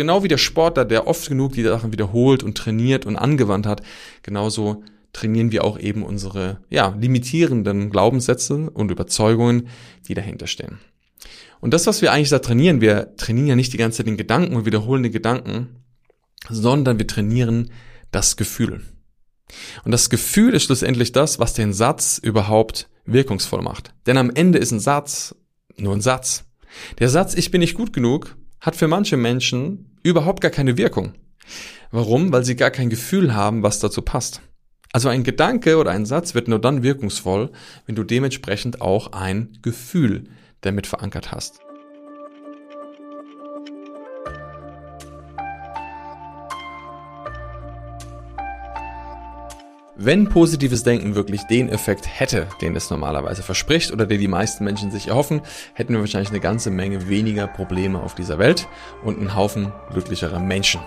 Genau wie der Sportler, der oft genug die Sachen wiederholt und trainiert und angewandt hat, genauso trainieren wir auch eben unsere ja, limitierenden Glaubenssätze und Überzeugungen, die dahinter stehen. Und das, was wir eigentlich da trainieren, wir trainieren ja nicht die ganze Zeit den Gedanken und wiederholen den Gedanken, sondern wir trainieren das Gefühl. Und das Gefühl ist schlussendlich das, was den Satz überhaupt wirkungsvoll macht. Denn am Ende ist ein Satz nur ein Satz. Der Satz, ich bin nicht gut genug, hat für manche Menschen überhaupt gar keine Wirkung. Warum? Weil sie gar kein Gefühl haben, was dazu passt. Also ein Gedanke oder ein Satz wird nur dann wirkungsvoll, wenn du dementsprechend auch ein Gefühl damit verankert hast. Wenn positives Denken wirklich den Effekt hätte, den es normalerweise verspricht oder den die meisten Menschen sich erhoffen, hätten wir wahrscheinlich eine ganze Menge weniger Probleme auf dieser Welt und einen Haufen glücklicherer Menschen.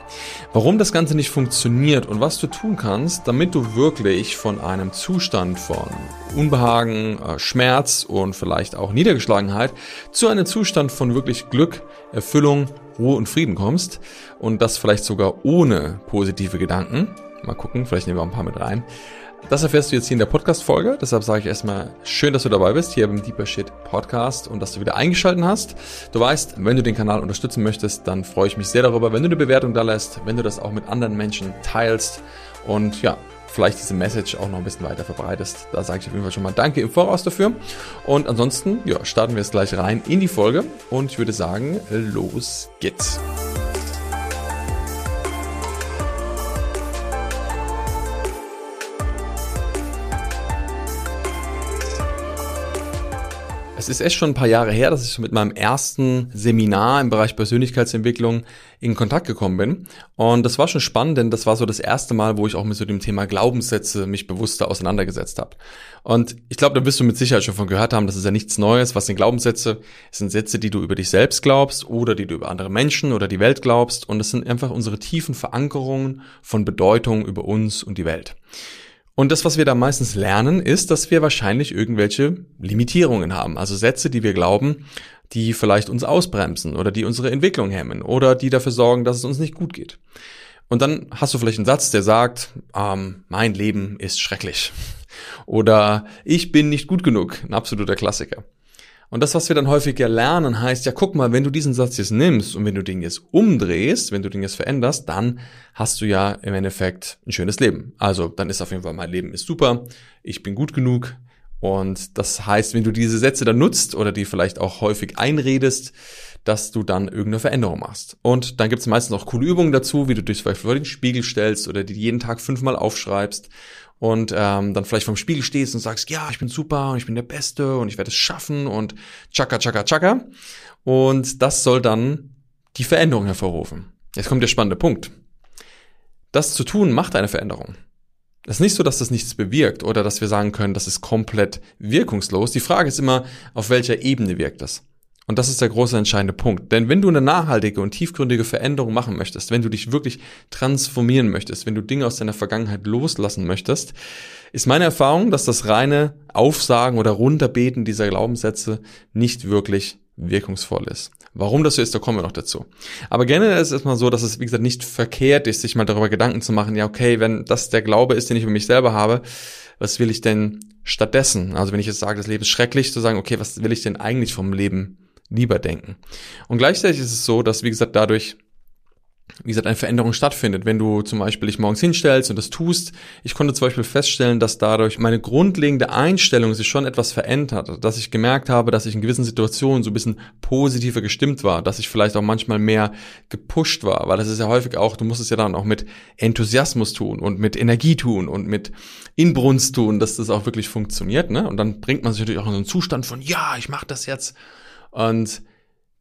Warum das Ganze nicht funktioniert und was du tun kannst, damit du wirklich von einem Zustand von Unbehagen, äh, Schmerz und vielleicht auch Niedergeschlagenheit zu einem Zustand von wirklich Glück, Erfüllung, Ruhe und Frieden kommst und das vielleicht sogar ohne positive Gedanken, Mal gucken, vielleicht nehmen wir auch ein paar mit rein. Das erfährst du jetzt hier in der Podcast-Folge. Deshalb sage ich erstmal schön, dass du dabei bist hier beim Deeper Shit Podcast und dass du wieder eingeschaltet hast. Du weißt, wenn du den Kanal unterstützen möchtest, dann freue ich mich sehr darüber, wenn du eine Bewertung da lässt, wenn du das auch mit anderen Menschen teilst und ja, vielleicht diese Message auch noch ein bisschen weiter verbreitest. Da sage ich auf jeden Fall schon mal Danke im Voraus dafür. Und ansonsten, ja, starten wir jetzt gleich rein in die Folge und ich würde sagen, los geht's. Es ist echt schon ein paar Jahre her, dass ich mit meinem ersten Seminar im Bereich Persönlichkeitsentwicklung in Kontakt gekommen bin. Und das war schon spannend, denn das war so das erste Mal, wo ich auch mit so dem Thema Glaubenssätze mich bewusster auseinandergesetzt habe. Und ich glaube, da wirst du mit Sicherheit schon von gehört haben, das ist ja nichts Neues. Was sind Glaubenssätze? Es sind Sätze, die du über dich selbst glaubst oder die du über andere Menschen oder die Welt glaubst. Und es sind einfach unsere tiefen Verankerungen von Bedeutung über uns und die Welt. Und das, was wir da meistens lernen, ist, dass wir wahrscheinlich irgendwelche Limitierungen haben. Also Sätze, die wir glauben, die vielleicht uns ausbremsen oder die unsere Entwicklung hemmen oder die dafür sorgen, dass es uns nicht gut geht. Und dann hast du vielleicht einen Satz, der sagt, ähm, mein Leben ist schrecklich. Oder ich bin nicht gut genug. Ein absoluter Klassiker. Und das, was wir dann häufiger lernen, heißt, ja, guck mal, wenn du diesen Satz jetzt nimmst und wenn du den jetzt umdrehst, wenn du den jetzt veränderst, dann hast du ja im Endeffekt ein schönes Leben. Also, dann ist auf jeden Fall, mein Leben ist super, ich bin gut genug. Und das heißt, wenn du diese Sätze dann nutzt oder die vielleicht auch häufig einredest, dass du dann irgendeine Veränderung machst. Und dann gibt es meistens auch coole Übungen dazu, wie du dich zum Beispiel vor den Spiegel stellst oder die jeden Tag fünfmal aufschreibst und ähm, dann vielleicht vom Spiegel stehst und sagst, ja, ich bin super und ich bin der Beste und ich werde es schaffen und tschakka, tschakka, tschakka. Und das soll dann die Veränderung hervorrufen. Jetzt kommt der spannende Punkt. Das zu tun macht eine Veränderung. Es ist nicht so, dass das nichts bewirkt oder dass wir sagen können, das ist komplett wirkungslos. Die Frage ist immer, auf welcher Ebene wirkt das? Und das ist der große entscheidende Punkt. Denn wenn du eine nachhaltige und tiefgründige Veränderung machen möchtest, wenn du dich wirklich transformieren möchtest, wenn du Dinge aus deiner Vergangenheit loslassen möchtest, ist meine Erfahrung, dass das reine Aufsagen oder Runterbeten dieser Glaubenssätze nicht wirklich wirkungsvoll ist. Warum das so ist, da kommen wir noch dazu. Aber generell ist es erstmal so, dass es, wie gesagt, nicht verkehrt ist, sich mal darüber Gedanken zu machen, ja, okay, wenn das der Glaube ist, den ich über mich selber habe, was will ich denn stattdessen? Also wenn ich jetzt sage, das Leben ist schrecklich, zu sagen, okay, was will ich denn eigentlich vom Leben lieber denken. Und gleichzeitig ist es so, dass, wie gesagt, dadurch wie gesagt, eine Veränderung stattfindet. Wenn du zum Beispiel dich morgens hinstellst und das tust, ich konnte zum Beispiel feststellen, dass dadurch meine grundlegende Einstellung sich schon etwas verändert hat, dass ich gemerkt habe, dass ich in gewissen Situationen so ein bisschen positiver gestimmt war, dass ich vielleicht auch manchmal mehr gepusht war, weil das ist ja häufig auch, du musst es ja dann auch mit Enthusiasmus tun und mit Energie tun und mit Inbrunst tun, dass das auch wirklich funktioniert, ne? Und dann bringt man sich natürlich auch in so einen Zustand von, ja, ich mache das jetzt und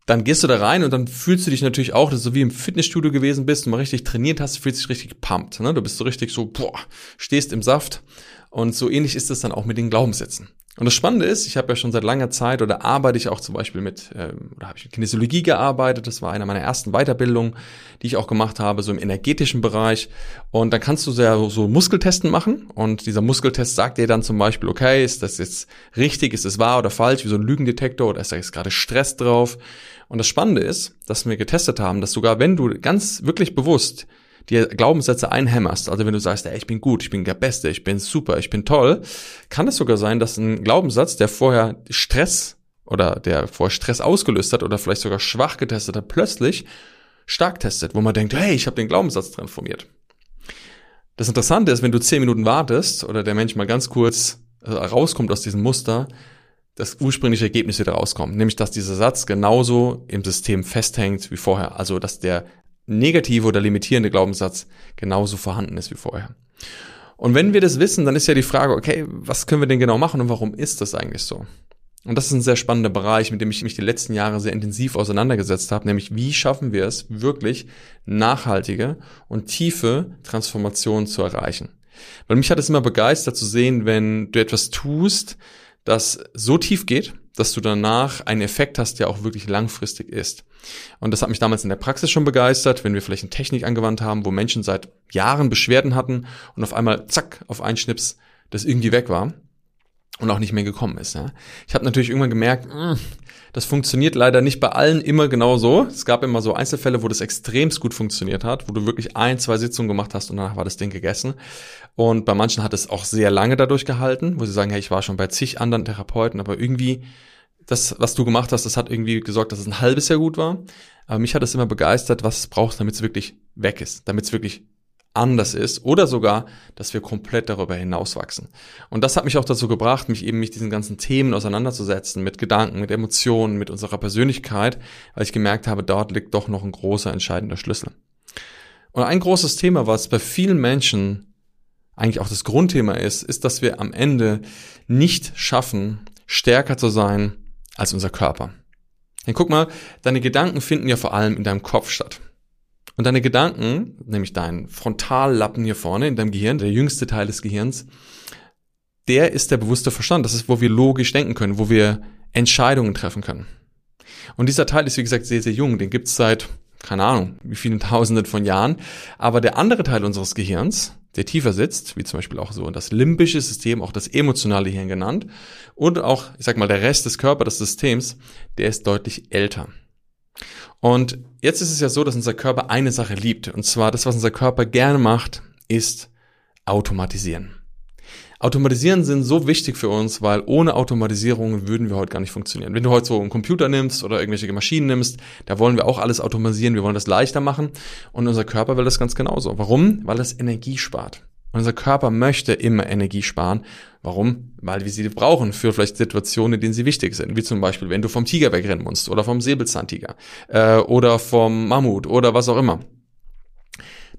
dann gehst du da rein und dann fühlst du dich natürlich auch, dass du so wie im Fitnessstudio gewesen bist und mal richtig trainiert hast, fühlst dich richtig gepumpt. Ne? Du bist so richtig so, boah, stehst im Saft. Und so ähnlich ist es dann auch mit den Glaubenssätzen. Und das Spannende ist, ich habe ja schon seit langer Zeit oder arbeite ich auch zum Beispiel mit, äh, oder habe ich mit Kinesiologie gearbeitet, das war einer meiner ersten Weiterbildungen, die ich auch gemacht habe, so im energetischen Bereich. Und dann kannst du so, so Muskeltesten machen und dieser Muskeltest sagt dir dann zum Beispiel, okay, ist das jetzt richtig, ist es wahr oder falsch, wie so ein Lügendetektor oder ist da jetzt gerade Stress drauf? Und das Spannende ist, dass wir getestet haben, dass sogar wenn du ganz wirklich bewusst dir Glaubenssätze einhämmerst, also wenn du sagst, ey, ich bin gut, ich bin der Beste, ich bin super, ich bin toll, kann es sogar sein, dass ein Glaubenssatz, der vorher Stress oder der vorher Stress ausgelöst hat oder vielleicht sogar schwach getestet hat, plötzlich stark testet, wo man denkt, hey, ich habe den Glaubenssatz transformiert. Das Interessante ist, wenn du zehn Minuten wartest oder der Mensch mal ganz kurz äh, rauskommt aus diesem Muster, das ursprüngliche Ergebnis wieder rauskommt, nämlich dass dieser Satz genauso im System festhängt wie vorher, also dass der negative oder limitierende Glaubenssatz genauso vorhanden ist wie vorher. Und wenn wir das wissen, dann ist ja die Frage, okay, was können wir denn genau machen und warum ist das eigentlich so? Und das ist ein sehr spannender Bereich, mit dem ich mich die letzten Jahre sehr intensiv auseinandergesetzt habe, nämlich wie schaffen wir es wirklich nachhaltige und tiefe Transformationen zu erreichen. Weil mich hat es immer begeistert zu sehen, wenn du etwas tust, das so tief geht, dass du danach einen Effekt hast, der auch wirklich langfristig ist. Und das hat mich damals in der Praxis schon begeistert, wenn wir vielleicht eine Technik angewandt haben, wo Menschen seit Jahren Beschwerden hatten und auf einmal, zack, auf einen Schnips das irgendwie weg war und auch nicht mehr gekommen ist. Ja. Ich habe natürlich irgendwann gemerkt, mh, hm, das funktioniert leider nicht bei allen immer genau so. Es gab immer so Einzelfälle, wo das extremst gut funktioniert hat, wo du wirklich ein, zwei Sitzungen gemacht hast und danach war das Ding gegessen. Und bei manchen hat es auch sehr lange dadurch gehalten, wo sie sagen, hey, ich war schon bei zig anderen Therapeuten, aber irgendwie das, was du gemacht hast, das hat irgendwie gesorgt, dass es ein halbes Jahr gut war. Aber mich hat es immer begeistert, was es braucht, damit es wirklich weg ist, damit es wirklich anders ist oder sogar, dass wir komplett darüber hinauswachsen. Und das hat mich auch dazu gebracht, mich eben mit diesen ganzen Themen auseinanderzusetzen, mit Gedanken, mit Emotionen, mit unserer Persönlichkeit, weil ich gemerkt habe, dort liegt doch noch ein großer entscheidender Schlüssel. Und ein großes Thema, was bei vielen Menschen eigentlich auch das Grundthema ist, ist, dass wir am Ende nicht schaffen, stärker zu sein als unser Körper. Denn guck mal, deine Gedanken finden ja vor allem in deinem Kopf statt. Und deine Gedanken, nämlich dein Frontallappen hier vorne in deinem Gehirn, der jüngste Teil des Gehirns, der ist der bewusste Verstand. Das ist, wo wir logisch denken können, wo wir Entscheidungen treffen können. Und dieser Teil ist, wie gesagt, sehr, sehr jung. Den gibt's seit, keine Ahnung, wie vielen Tausenden von Jahren. Aber der andere Teil unseres Gehirns, der tiefer sitzt, wie zum Beispiel auch so das limbische System, auch das emotionale Hirn genannt, und auch, ich sag mal, der Rest des Körpers, des Systems, der ist deutlich älter. Und jetzt ist es ja so, dass unser Körper eine Sache liebt. Und zwar das, was unser Körper gerne macht, ist automatisieren. Automatisieren sind so wichtig für uns, weil ohne Automatisierung würden wir heute gar nicht funktionieren. Wenn du heute so einen Computer nimmst oder irgendwelche Maschinen nimmst, da wollen wir auch alles automatisieren, wir wollen das leichter machen und unser Körper will das ganz genauso. Warum? Weil es Energie spart. Unser Körper möchte immer Energie sparen. Warum? Weil wir sie brauchen für vielleicht Situationen, in denen sie wichtig sind. Wie zum Beispiel, wenn du vom Tiger wegrennen musst oder vom Säbelzahntiger äh, oder vom Mammut oder was auch immer.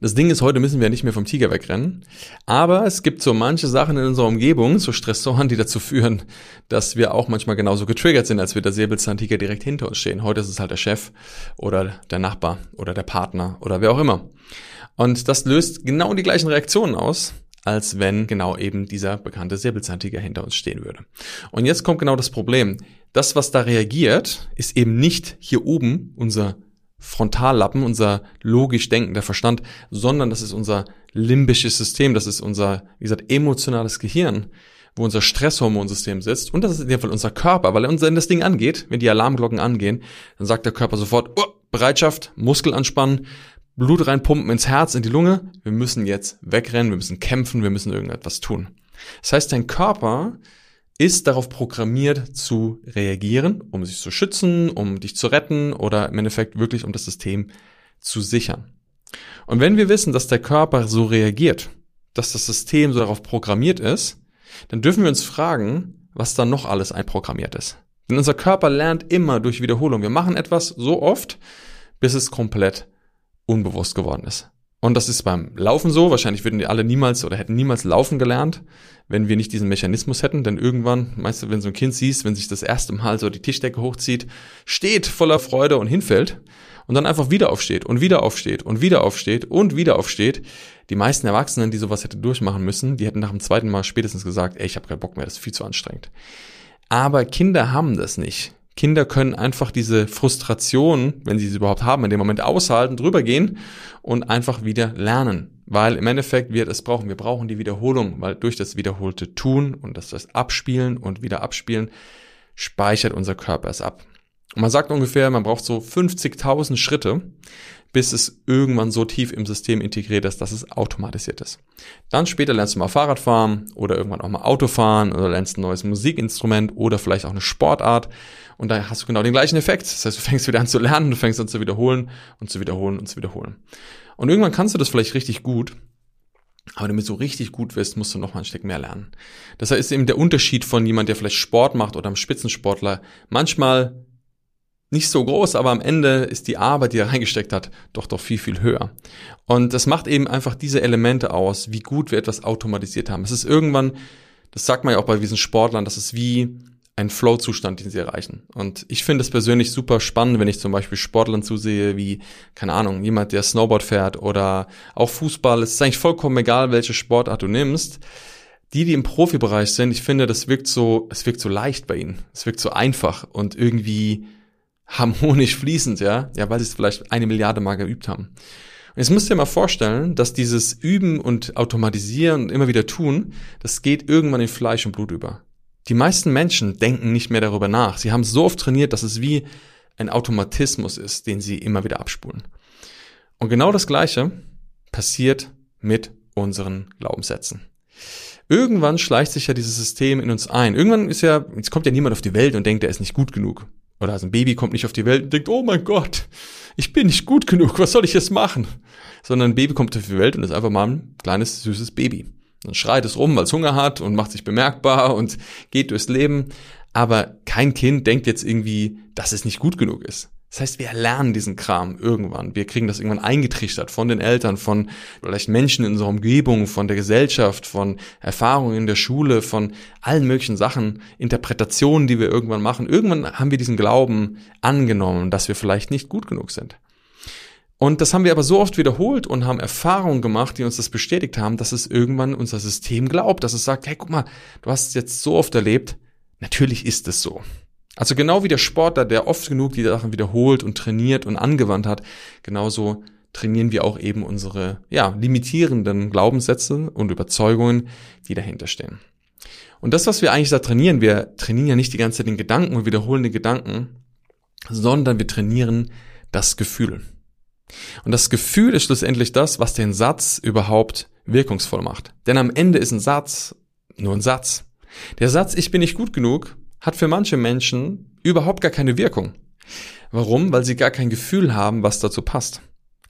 Das Ding ist, heute müssen wir nicht mehr vom Tiger wegrennen. Aber es gibt so manche Sachen in unserer Umgebung, so Stressoren, die dazu führen, dass wir auch manchmal genauso getriggert sind, als wir der Säbelzahntiger direkt hinter uns stehen. Heute ist es halt der Chef oder der Nachbar oder der Partner oder wer auch immer. Und das löst genau die gleichen Reaktionen aus, als wenn genau eben dieser bekannte Säbelzahntiger hinter uns stehen würde. Und jetzt kommt genau das Problem. Das, was da reagiert, ist eben nicht hier oben unser Frontallappen, unser logisch denkender Verstand, sondern das ist unser limbisches System, das ist unser, wie gesagt, emotionales Gehirn, wo unser Stresshormonsystem sitzt. Und das ist in dem Fall unser Körper, weil wenn das Ding angeht, wenn die Alarmglocken angehen, dann sagt der Körper sofort, oh, Bereitschaft, Muskel anspannen, Blut reinpumpen ins Herz, in die Lunge. Wir müssen jetzt wegrennen, wir müssen kämpfen, wir müssen irgendetwas tun. Das heißt, dein Körper ist darauf programmiert zu reagieren, um sich zu schützen, um dich zu retten oder im Endeffekt wirklich um das System zu sichern. Und wenn wir wissen, dass der Körper so reagiert, dass das System so darauf programmiert ist, dann dürfen wir uns fragen, was da noch alles einprogrammiert ist. Denn unser Körper lernt immer durch Wiederholung. Wir machen etwas so oft, bis es komplett unbewusst geworden ist. Und das ist beim Laufen so. Wahrscheinlich würden die alle niemals oder hätten niemals laufen gelernt, wenn wir nicht diesen Mechanismus hätten. Denn irgendwann, meinst du, wenn so ein Kind siehst, wenn sich das erste Mal so die Tischdecke hochzieht, steht voller Freude und hinfällt und dann einfach wieder aufsteht und wieder aufsteht und wieder aufsteht und wieder aufsteht. Die meisten Erwachsenen, die sowas hätten durchmachen müssen, die hätten nach dem zweiten Mal spätestens gesagt, ey, ich habe keinen Bock mehr, das ist viel zu anstrengend. Aber Kinder haben das nicht. Kinder können einfach diese Frustration, wenn sie sie überhaupt haben, in dem Moment aushalten, drüber gehen und einfach wieder lernen. Weil im Endeffekt wir das brauchen. Wir brauchen die Wiederholung, weil durch das wiederholte Tun und das, das Abspielen und wieder Abspielen speichert unser Körper es ab. Und man sagt ungefähr, man braucht so 50.000 Schritte, bis es irgendwann so tief im System integriert ist, dass es automatisiert ist. Dann später lernst du mal Fahrrad fahren oder irgendwann auch mal Auto fahren oder lernst ein neues Musikinstrument oder vielleicht auch eine Sportart und da hast du genau den gleichen Effekt. Das heißt, du fängst wieder an zu lernen, du fängst an zu wiederholen und zu wiederholen und zu wiederholen. Und irgendwann kannst du das vielleicht richtig gut, aber damit du richtig gut wirst, musst du noch mal ein Stück mehr lernen. Das ist eben der Unterschied von jemand, der vielleicht Sport macht oder einem Spitzensportler. Manchmal nicht so groß, aber am Ende ist die Arbeit, die er reingesteckt hat, doch doch viel, viel höher. Und das macht eben einfach diese Elemente aus, wie gut wir etwas automatisiert haben. Es ist irgendwann, das sagt man ja auch bei diesen Sportlern, das ist wie ein Flow-Zustand, den sie erreichen. Und ich finde es persönlich super spannend, wenn ich zum Beispiel Sportlern zusehe, wie, keine Ahnung, jemand, der Snowboard fährt oder auch Fußball. Es ist eigentlich vollkommen egal, welche Sportart du nimmst. Die, die im Profibereich sind, ich finde, das wirkt so, es wirkt so leicht bei ihnen. Es wirkt so einfach und irgendwie harmonisch fließend, ja, ja, weil sie es vielleicht eine Milliarde Mal geübt haben. Und jetzt musst du dir mal vorstellen, dass dieses Üben und Automatisieren und immer wieder tun, das geht irgendwann in Fleisch und Blut über. Die meisten Menschen denken nicht mehr darüber nach. Sie haben so oft trainiert, dass es wie ein Automatismus ist, den sie immer wieder abspulen. Und genau das Gleiche passiert mit unseren Glaubenssätzen. Irgendwann schleicht sich ja dieses System in uns ein. Irgendwann ist ja, jetzt kommt ja niemand auf die Welt und denkt, er ist nicht gut genug. Oder also ein Baby kommt nicht auf die Welt und denkt, oh mein Gott, ich bin nicht gut genug, was soll ich jetzt machen? Sondern ein Baby kommt auf die Welt und ist einfach mal ein kleines, süßes Baby. Dann schreit es rum, weil es Hunger hat und macht sich bemerkbar und geht durchs Leben. Aber kein Kind denkt jetzt irgendwie, dass es nicht gut genug ist. Das heißt, wir lernen diesen Kram irgendwann. Wir kriegen das irgendwann eingetrichtert von den Eltern, von vielleicht Menschen in unserer Umgebung, von der Gesellschaft, von Erfahrungen in der Schule, von allen möglichen Sachen, Interpretationen, die wir irgendwann machen. Irgendwann haben wir diesen Glauben angenommen, dass wir vielleicht nicht gut genug sind. Und das haben wir aber so oft wiederholt und haben Erfahrungen gemacht, die uns das bestätigt haben, dass es irgendwann unser System glaubt, dass es sagt, hey, guck mal, du hast es jetzt so oft erlebt, natürlich ist es so. Also genau wie der Sportler, der oft genug die Sachen wiederholt und trainiert und angewandt hat, genauso trainieren wir auch eben unsere ja, limitierenden Glaubenssätze und Überzeugungen, die dahinter stehen. Und das, was wir eigentlich da trainieren, wir trainieren ja nicht die ganze Zeit den Gedanken und wiederholen den Gedanken, sondern wir trainieren das Gefühl. Und das Gefühl ist schlussendlich das, was den Satz überhaupt wirkungsvoll macht. Denn am Ende ist ein Satz nur ein Satz. Der Satz, ich bin nicht gut genug, hat für manche Menschen überhaupt gar keine Wirkung. Warum? Weil sie gar kein Gefühl haben, was dazu passt.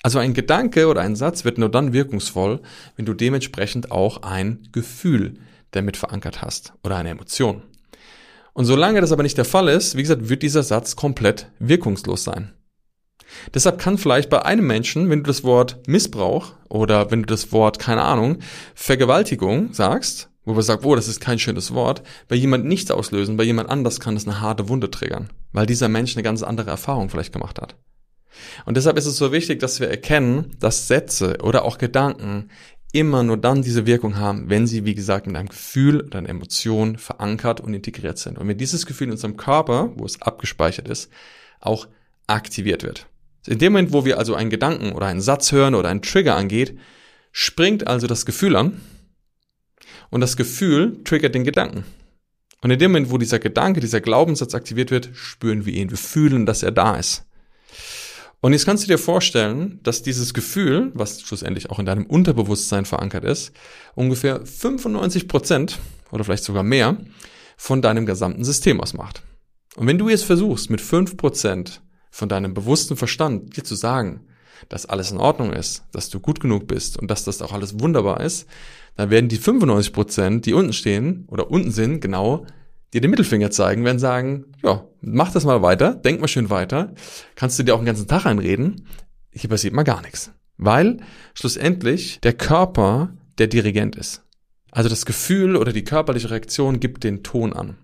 Also ein Gedanke oder ein Satz wird nur dann wirkungsvoll, wenn du dementsprechend auch ein Gefühl damit verankert hast oder eine Emotion. Und solange das aber nicht der Fall ist, wie gesagt, wird dieser Satz komplett wirkungslos sein. Deshalb kann vielleicht bei einem Menschen, wenn du das Wort Missbrauch oder wenn du das Wort, keine Ahnung, Vergewaltigung sagst, wo wir sagen, oh, das ist kein schönes Wort, bei jemand nichts auslösen, bei jemand anders kann es eine harte Wunde triggern, weil dieser Mensch eine ganz andere Erfahrung vielleicht gemacht hat. Und deshalb ist es so wichtig, dass wir erkennen, dass Sätze oder auch Gedanken immer nur dann diese Wirkung haben, wenn sie, wie gesagt, mit einem Gefühl oder einer Emotion verankert und integriert sind. Und wenn dieses Gefühl in unserem Körper, wo es abgespeichert ist, auch aktiviert wird. In dem Moment, wo wir also einen Gedanken oder einen Satz hören oder einen Trigger angeht, springt also das Gefühl an und das Gefühl triggert den Gedanken. Und in dem Moment, wo dieser Gedanke, dieser Glaubenssatz aktiviert wird, spüren wir ihn. Wir fühlen, dass er da ist. Und jetzt kannst du dir vorstellen, dass dieses Gefühl, was schlussendlich auch in deinem Unterbewusstsein verankert ist, ungefähr 95 Prozent oder vielleicht sogar mehr von deinem gesamten System ausmacht. Und wenn du jetzt versuchst, mit 5 Prozent von deinem bewussten Verstand dir zu sagen, dass alles in Ordnung ist, dass du gut genug bist und dass das auch alles wunderbar ist, dann werden die 95 Prozent, die unten stehen oder unten sind, genau dir den Mittelfinger zeigen, werden sagen, ja, mach das mal weiter, denk mal schön weiter, kannst du dir auch den ganzen Tag einreden, hier passiert mal gar nichts. Weil schlussendlich der Körper der Dirigent ist. Also das Gefühl oder die körperliche Reaktion gibt den Ton an.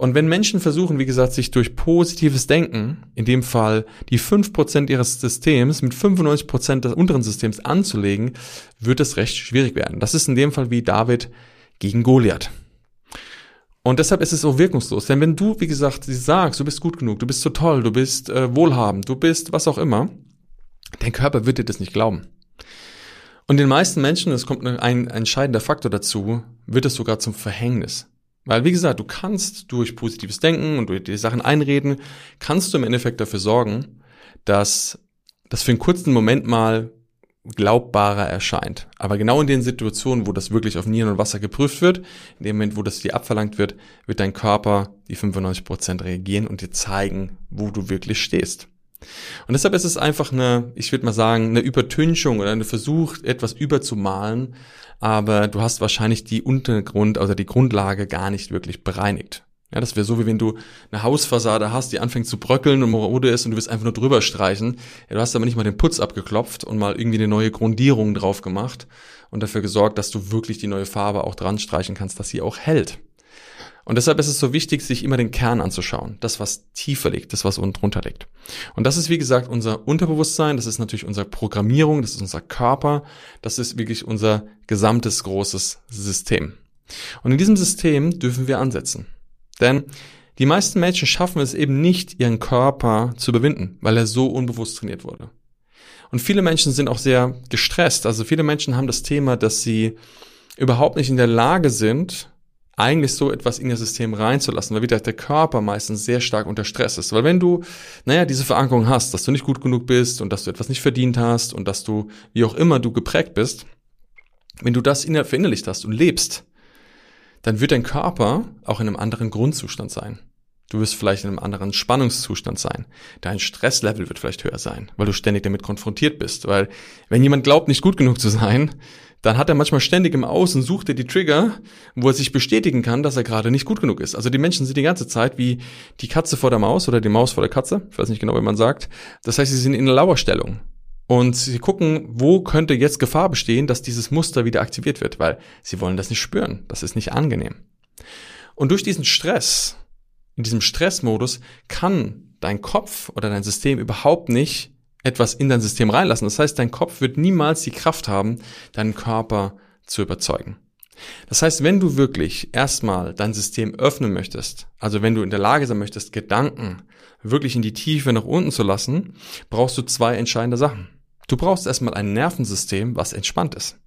Und wenn Menschen versuchen, wie gesagt, sich durch positives Denken, in dem Fall die 5% ihres Systems mit 95% des unteren Systems anzulegen, wird es recht schwierig werden. Das ist in dem Fall wie David gegen Goliath. Und deshalb ist es so wirkungslos. Denn wenn du, wie gesagt, sagst, du bist gut genug, du bist so toll, du bist äh, wohlhabend, du bist was auch immer, dein Körper wird dir das nicht glauben. Und den meisten Menschen, es kommt ein, ein entscheidender Faktor dazu, wird es sogar zum Verhängnis. Weil, wie gesagt, du kannst durch positives Denken und durch die Sachen einreden, kannst du im Endeffekt dafür sorgen, dass das für einen kurzen Moment mal glaubbarer erscheint. Aber genau in den Situationen, wo das wirklich auf Nieren und Wasser geprüft wird, in dem Moment, wo das dir abverlangt wird, wird dein Körper die 95% reagieren und dir zeigen, wo du wirklich stehst. Und deshalb ist es einfach eine, ich würde mal sagen, eine Übertünchung oder eine Versuch, etwas überzumalen, aber du hast wahrscheinlich die Untergrund, also die Grundlage gar nicht wirklich bereinigt. Ja, das wäre so, wie wenn du eine Hausfassade hast, die anfängt zu bröckeln und marode ist und du willst einfach nur drüber streichen. Ja, du hast aber nicht mal den Putz abgeklopft und mal irgendwie eine neue Grundierung drauf gemacht und dafür gesorgt, dass du wirklich die neue Farbe auch dran streichen kannst, dass sie auch hält. Und deshalb ist es so wichtig, sich immer den Kern anzuschauen. Das, was tiefer liegt, das, was unten drunter liegt. Und das ist, wie gesagt, unser Unterbewusstsein, das ist natürlich unsere Programmierung, das ist unser Körper, das ist wirklich unser gesamtes großes System. Und in diesem System dürfen wir ansetzen. Denn die meisten Menschen schaffen es eben nicht, ihren Körper zu überwinden, weil er so unbewusst trainiert wurde. Und viele Menschen sind auch sehr gestresst. Also viele Menschen haben das Thema, dass sie überhaupt nicht in der Lage sind, eigentlich so etwas in ihr System reinzulassen, weil wieder der Körper meistens sehr stark unter Stress ist. Weil wenn du, naja, diese Verankerung hast, dass du nicht gut genug bist und dass du etwas nicht verdient hast und dass du, wie auch immer du geprägt bist, wenn du das verinnerlicht hast und lebst, dann wird dein Körper auch in einem anderen Grundzustand sein. Du wirst vielleicht in einem anderen Spannungszustand sein. Dein Stresslevel wird vielleicht höher sein, weil du ständig damit konfrontiert bist. Weil wenn jemand glaubt, nicht gut genug zu sein, dann hat er manchmal ständig im Außen, sucht er die Trigger, wo er sich bestätigen kann, dass er gerade nicht gut genug ist. Also die Menschen sind die ganze Zeit wie die Katze vor der Maus oder die Maus vor der Katze. Ich weiß nicht genau, wie man sagt. Das heißt, sie sind in einer Lauerstellung. Und sie gucken, wo könnte jetzt Gefahr bestehen, dass dieses Muster wieder aktiviert wird, weil sie wollen das nicht spüren. Das ist nicht angenehm. Und durch diesen Stress, in diesem Stressmodus, kann dein Kopf oder dein System überhaupt nicht etwas in dein System reinlassen. Das heißt, dein Kopf wird niemals die Kraft haben, deinen Körper zu überzeugen. Das heißt, wenn du wirklich erstmal dein System öffnen möchtest, also wenn du in der Lage sein möchtest, Gedanken wirklich in die Tiefe nach unten zu lassen, brauchst du zwei entscheidende Sachen. Du brauchst erstmal ein Nervensystem, was entspannt ist.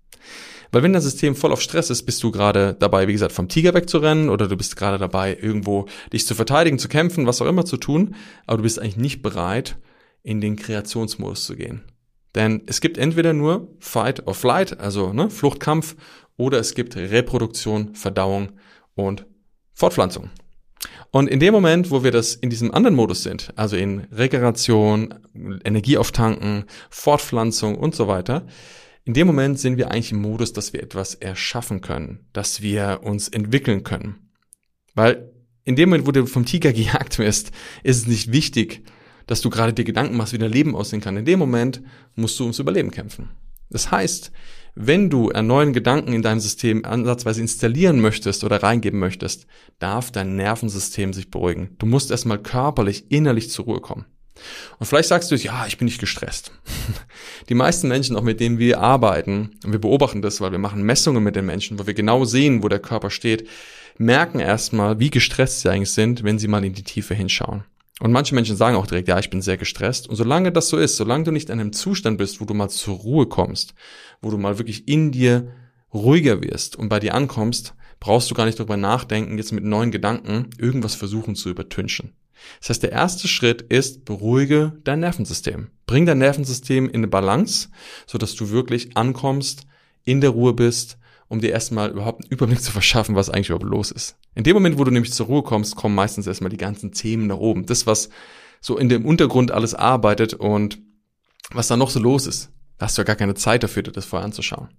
Weil wenn dein System voll auf Stress ist, bist du gerade dabei, wie gesagt, vom Tiger wegzurennen oder du bist gerade dabei, irgendwo dich zu verteidigen, zu kämpfen, was auch immer zu tun, aber du bist eigentlich nicht bereit, in den Kreationsmodus zu gehen. Denn es gibt entweder nur Fight or Flight, also ne, Fluchtkampf, oder es gibt Reproduktion, Verdauung und Fortpflanzung. Und in dem Moment, wo wir das in diesem anderen Modus sind, also in Regeneration, Energie auftanken, Fortpflanzung und so weiter, in dem Moment sind wir eigentlich im Modus, dass wir etwas erschaffen können, dass wir uns entwickeln können. Weil in dem Moment, wo du vom Tiger gejagt wirst, ist es nicht wichtig, dass du gerade dir Gedanken machst, wie dein Leben aussehen kann. In dem Moment musst du ums Überleben kämpfen. Das heißt, wenn du einen neuen Gedanken in deinem System ansatzweise installieren möchtest oder reingeben möchtest, darf dein Nervensystem sich beruhigen. Du musst erstmal körperlich, innerlich zur Ruhe kommen. Und vielleicht sagst du, ja, ich bin nicht gestresst. Die meisten Menschen, auch mit denen wir arbeiten, und wir beobachten das, weil wir machen Messungen mit den Menschen, wo wir genau sehen, wo der Körper steht, merken erstmal, wie gestresst sie eigentlich sind, wenn sie mal in die Tiefe hinschauen. Und manche Menschen sagen auch direkt, ja, ich bin sehr gestresst. Und solange das so ist, solange du nicht in einem Zustand bist, wo du mal zur Ruhe kommst, wo du mal wirklich in dir ruhiger wirst und bei dir ankommst, brauchst du gar nicht darüber nachdenken, jetzt mit neuen Gedanken irgendwas versuchen zu übertünchen. Das heißt, der erste Schritt ist, beruhige dein Nervensystem. Bring dein Nervensystem in eine Balance, sodass du wirklich ankommst, in der Ruhe bist um dir erstmal überhaupt einen Überblick zu verschaffen, was eigentlich überhaupt los ist. In dem Moment, wo du nämlich zur Ruhe kommst, kommen meistens erstmal die ganzen Themen nach oben. Das, was so in dem Untergrund alles arbeitet und was da noch so los ist. Da hast du ja gar keine Zeit dafür, dir das vorher anzuschauen.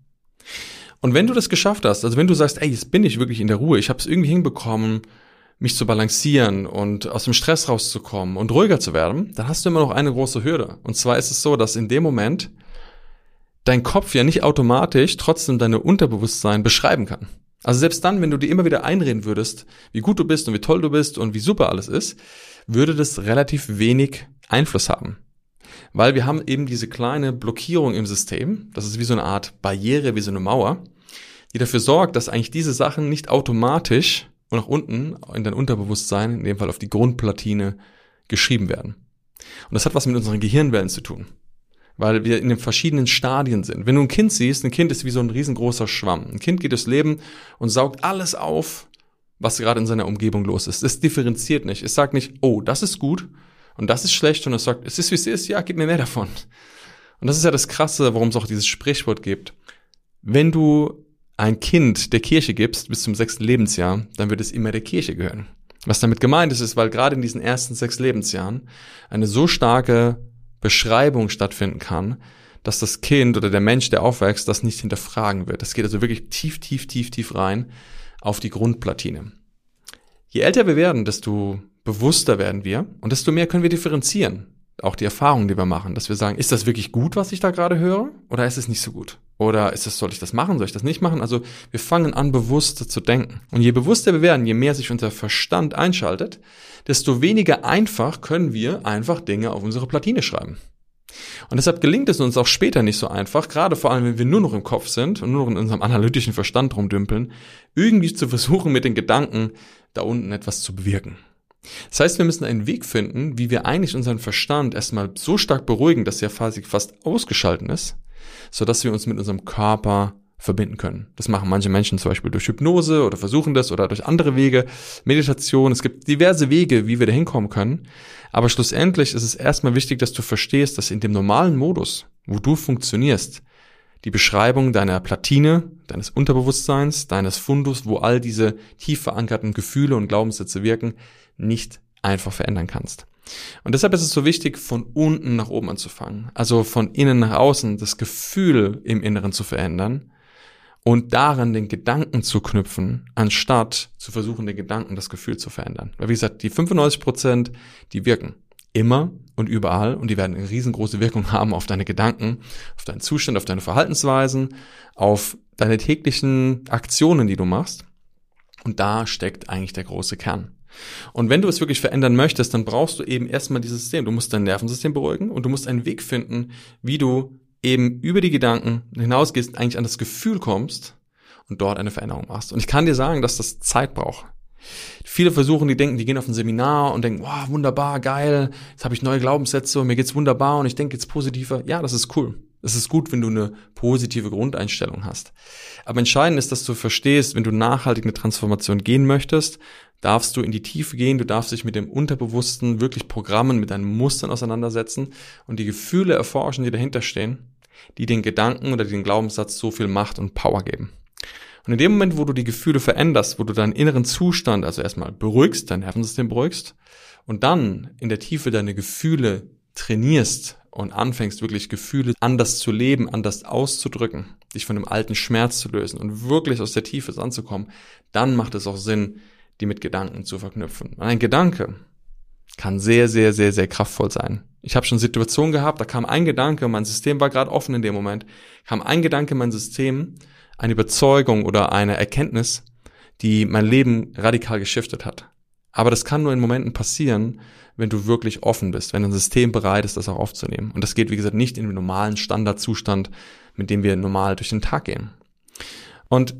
Und wenn du das geschafft hast, also wenn du sagst, ey, jetzt bin ich wirklich in der Ruhe, ich habe es irgendwie hinbekommen, mich zu balancieren und aus dem Stress rauszukommen und ruhiger zu werden, dann hast du immer noch eine große Hürde. Und zwar ist es so, dass in dem Moment dein Kopf ja nicht automatisch trotzdem deine Unterbewusstsein beschreiben kann. Also selbst dann, wenn du dir immer wieder einreden würdest, wie gut du bist und wie toll du bist und wie super alles ist, würde das relativ wenig Einfluss haben. Weil wir haben eben diese kleine Blockierung im System, das ist wie so eine Art Barriere, wie so eine Mauer, die dafür sorgt, dass eigentlich diese Sachen nicht automatisch und nach unten in dein Unterbewusstsein, in dem Fall auf die Grundplatine, geschrieben werden. Und das hat was mit unseren Gehirnwellen zu tun weil wir in den verschiedenen Stadien sind. Wenn du ein Kind siehst, ein Kind ist wie so ein riesengroßer Schwamm. Ein Kind geht durchs Leben und saugt alles auf, was gerade in seiner Umgebung los ist. Es differenziert nicht. Es sagt nicht, oh, das ist gut und das ist schlecht, und es sagt, es ist wie es ist, ja, gib mir mehr davon. Und das ist ja das Krasse, warum es auch dieses Sprichwort gibt. Wenn du ein Kind der Kirche gibst bis zum sechsten Lebensjahr, dann wird es immer der Kirche gehören. Was damit gemeint ist, ist, weil gerade in diesen ersten sechs Lebensjahren eine so starke Beschreibung stattfinden kann, dass das Kind oder der Mensch, der aufwächst, das nicht hinterfragen wird. Das geht also wirklich tief, tief, tief, tief rein auf die Grundplatine. Je älter wir werden, desto bewusster werden wir und desto mehr können wir differenzieren. Auch die Erfahrungen, die wir machen, dass wir sagen, ist das wirklich gut, was ich da gerade höre, oder ist es nicht so gut? Oder ist es, soll ich das machen, soll ich das nicht machen? Also wir fangen an, bewusster zu denken. Und je bewusster wir werden, je mehr sich unser Verstand einschaltet, desto weniger einfach können wir einfach Dinge auf unsere Platine schreiben. Und deshalb gelingt es uns auch später nicht so einfach, gerade vor allem, wenn wir nur noch im Kopf sind und nur noch in unserem analytischen Verstand rumdümpeln, irgendwie zu versuchen, mit den Gedanken da unten etwas zu bewirken. Das heißt, wir müssen einen Weg finden, wie wir eigentlich unseren Verstand erstmal so stark beruhigen, dass er quasi fast ausgeschalten ist, so dass wir uns mit unserem Körper verbinden können. Das machen manche Menschen zum Beispiel durch Hypnose oder versuchen das oder durch andere Wege, Meditation. Es gibt diverse Wege, wie wir da hinkommen können. Aber schlussendlich ist es erstmal wichtig, dass du verstehst, dass in dem normalen Modus, wo du funktionierst, die Beschreibung deiner Platine, deines Unterbewusstseins, deines Fundus, wo all diese tief verankerten Gefühle und Glaubenssätze wirken, nicht einfach verändern kannst. Und deshalb ist es so wichtig, von unten nach oben anzufangen. Also von innen nach außen das Gefühl im Inneren zu verändern und daran den Gedanken zu knüpfen, anstatt zu versuchen, den Gedanken das Gefühl zu verändern. Weil wie gesagt, die 95 Prozent, die wirken immer und überall und die werden eine riesengroße Wirkung haben auf deine Gedanken, auf deinen Zustand, auf deine Verhaltensweisen, auf deine täglichen Aktionen, die du machst. Und da steckt eigentlich der große Kern. Und wenn du es wirklich verändern möchtest, dann brauchst du eben erstmal dieses System. Du musst dein Nervensystem beruhigen und du musst einen Weg finden, wie du eben über die Gedanken hinausgehst, eigentlich an das Gefühl kommst und dort eine Veränderung machst. Und ich kann dir sagen, dass das Zeit braucht. Viele versuchen, die denken, die gehen auf ein Seminar und denken, wow, wunderbar, geil, jetzt habe ich neue Glaubenssätze und mir geht's wunderbar und ich denke jetzt positiver. Ja, das ist cool. Es ist gut, wenn du eine positive Grundeinstellung hast. Aber entscheidend ist, dass du verstehst, wenn du nachhaltig eine Transformation gehen möchtest, darfst du in die Tiefe gehen, du darfst dich mit dem Unterbewussten wirklich Programmen, mit deinen Mustern auseinandersetzen und die Gefühle erforschen, die dahinter stehen, die den Gedanken oder den Glaubenssatz so viel Macht und Power geben. Und in dem Moment, wo du die Gefühle veränderst, wo du deinen inneren Zustand, also erstmal beruhigst, dein Nervensystem beruhigst und dann in der Tiefe deine Gefühle trainierst und anfängst wirklich Gefühle anders zu leben, anders auszudrücken, dich von dem alten Schmerz zu lösen und wirklich aus der Tiefe anzukommen, dann macht es auch Sinn, die mit Gedanken zu verknüpfen. Ein Gedanke kann sehr, sehr, sehr, sehr kraftvoll sein. Ich habe schon Situationen gehabt, da kam ein Gedanke, mein System war gerade offen in dem Moment, kam ein Gedanke in mein System eine Überzeugung oder eine Erkenntnis, die mein Leben radikal geschiftet hat. Aber das kann nur in Momenten passieren, wenn du wirklich offen bist, wenn ein System bereit ist, das auch aufzunehmen. Und das geht, wie gesagt, nicht in dem normalen Standardzustand, mit dem wir normal durch den Tag gehen. Und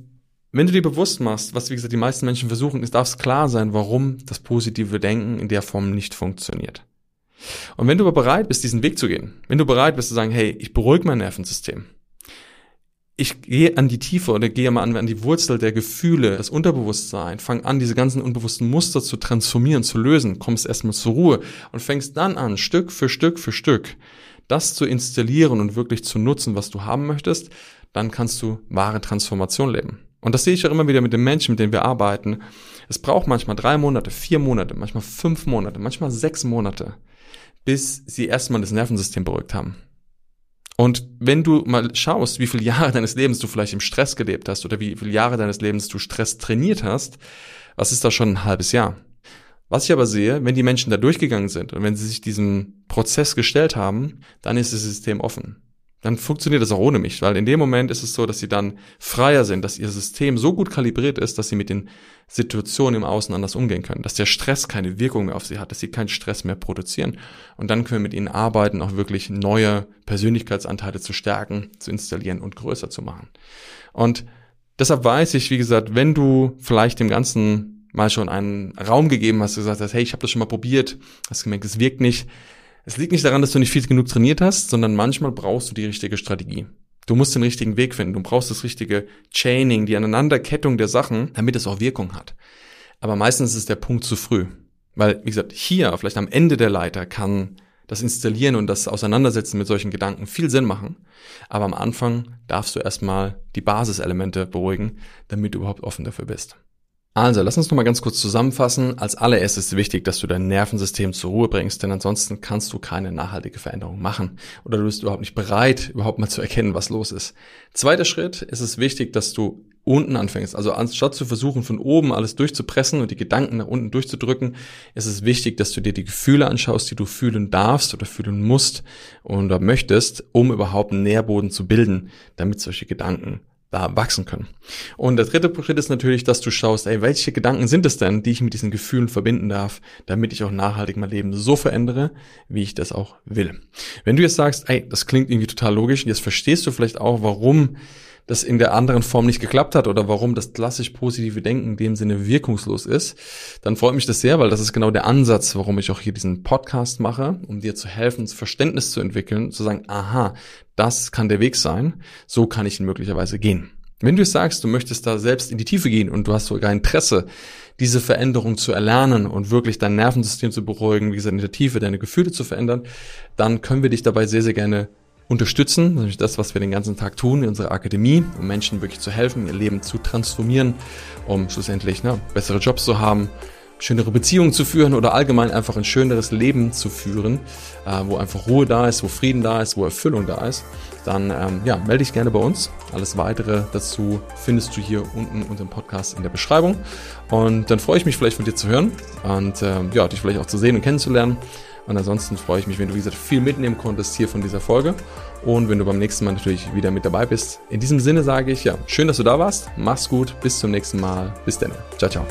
wenn du dir bewusst machst, was, wie gesagt, die meisten Menschen versuchen, es darf klar sein, warum das positive Denken in der Form nicht funktioniert. Und wenn du aber bereit bist, diesen Weg zu gehen, wenn du bereit bist zu sagen, hey, ich beruhige mein Nervensystem, ich gehe an die Tiefe oder gehe mal an, an die Wurzel der Gefühle, das Unterbewusstsein, fang an, diese ganzen unbewussten Muster zu transformieren, zu lösen, kommst erstmal zur Ruhe und fängst dann an, Stück für Stück für Stück, das zu installieren und wirklich zu nutzen, was du haben möchtest, dann kannst du wahre Transformation leben. Und das sehe ich auch immer wieder mit den Menschen, mit denen wir arbeiten. Es braucht manchmal drei Monate, vier Monate, manchmal fünf Monate, manchmal sechs Monate, bis sie erstmal das Nervensystem beruhigt haben. Und wenn du mal schaust, wie viele Jahre deines Lebens du vielleicht im Stress gelebt hast oder wie viele Jahre deines Lebens du Stress trainiert hast, was ist da schon ein halbes Jahr? Was ich aber sehe, wenn die Menschen da durchgegangen sind und wenn sie sich diesem Prozess gestellt haben, dann ist das System offen dann funktioniert das auch ohne mich, weil in dem Moment ist es so, dass sie dann freier sind, dass ihr System so gut kalibriert ist, dass sie mit den Situationen im Außen anders umgehen können, dass der Stress keine Wirkung mehr auf sie hat, dass sie keinen Stress mehr produzieren. Und dann können wir mit ihnen arbeiten, auch wirklich neue Persönlichkeitsanteile zu stärken, zu installieren und größer zu machen. Und deshalb weiß ich, wie gesagt, wenn du vielleicht dem Ganzen mal schon einen Raum gegeben hast, gesagt hast, hey, ich habe das schon mal probiert, hast gemerkt, es wirkt nicht, es liegt nicht daran, dass du nicht viel genug trainiert hast, sondern manchmal brauchst du die richtige Strategie. Du musst den richtigen Weg finden. Du brauchst das richtige Chaining, die Aneinanderkettung der Sachen, damit es auch Wirkung hat. Aber meistens ist der Punkt zu früh. Weil, wie gesagt, hier, vielleicht am Ende der Leiter, kann das Installieren und das Auseinandersetzen mit solchen Gedanken viel Sinn machen. Aber am Anfang darfst du erstmal die Basiselemente beruhigen, damit du überhaupt offen dafür bist. Also, lass uns nochmal ganz kurz zusammenfassen. Als allererstes ist wichtig, dass du dein Nervensystem zur Ruhe bringst, denn ansonsten kannst du keine nachhaltige Veränderung machen. Oder du bist überhaupt nicht bereit, überhaupt mal zu erkennen, was los ist. Zweiter Schritt ist es wichtig, dass du unten anfängst. Also anstatt zu versuchen, von oben alles durchzupressen und die Gedanken nach unten durchzudrücken, ist es wichtig, dass du dir die Gefühle anschaust, die du fühlen darfst oder fühlen musst oder möchtest, um überhaupt einen Nährboden zu bilden, damit solche Gedanken da wachsen können. Und der dritte Schritt ist natürlich, dass du schaust, ey, welche Gedanken sind es denn, die ich mit diesen Gefühlen verbinden darf, damit ich auch nachhaltig mein Leben so verändere, wie ich das auch will. Wenn du jetzt sagst, ey, das klingt irgendwie total logisch jetzt verstehst du vielleicht auch, warum das in der anderen Form nicht geklappt hat oder warum das klassisch positive Denken in dem Sinne wirkungslos ist, dann freut mich das sehr, weil das ist genau der Ansatz, warum ich auch hier diesen Podcast mache, um dir zu helfen, Verständnis zu entwickeln, zu sagen, aha, das kann der Weg sein, so kann ich ihn möglicherweise gehen. Wenn du sagst, du möchtest da selbst in die Tiefe gehen und du hast sogar Interesse, diese Veränderung zu erlernen und wirklich dein Nervensystem zu beruhigen, wie gesagt, in der Tiefe deine Gefühle zu verändern, dann können wir dich dabei sehr, sehr gerne unterstützen, nämlich das, was wir den ganzen Tag tun in unserer Akademie, um Menschen wirklich zu helfen, ihr Leben zu transformieren, um schlussendlich ne, bessere Jobs zu haben, schönere Beziehungen zu führen oder allgemein einfach ein schöneres Leben zu führen, äh, wo einfach Ruhe da ist, wo Frieden da ist, wo Erfüllung da ist, dann ähm, ja, melde dich gerne bei uns. Alles weitere dazu findest du hier unten unter dem Podcast in der Beschreibung. Und dann freue ich mich vielleicht von dir zu hören und äh, ja, dich vielleicht auch zu sehen und kennenzulernen. Und ansonsten freue ich mich, wenn du, wie gesagt, viel mitnehmen konntest hier von dieser Folge. Und wenn du beim nächsten Mal natürlich wieder mit dabei bist. In diesem Sinne sage ich, ja, schön, dass du da warst. Mach's gut. Bis zum nächsten Mal. Bis dann. Ciao, ciao.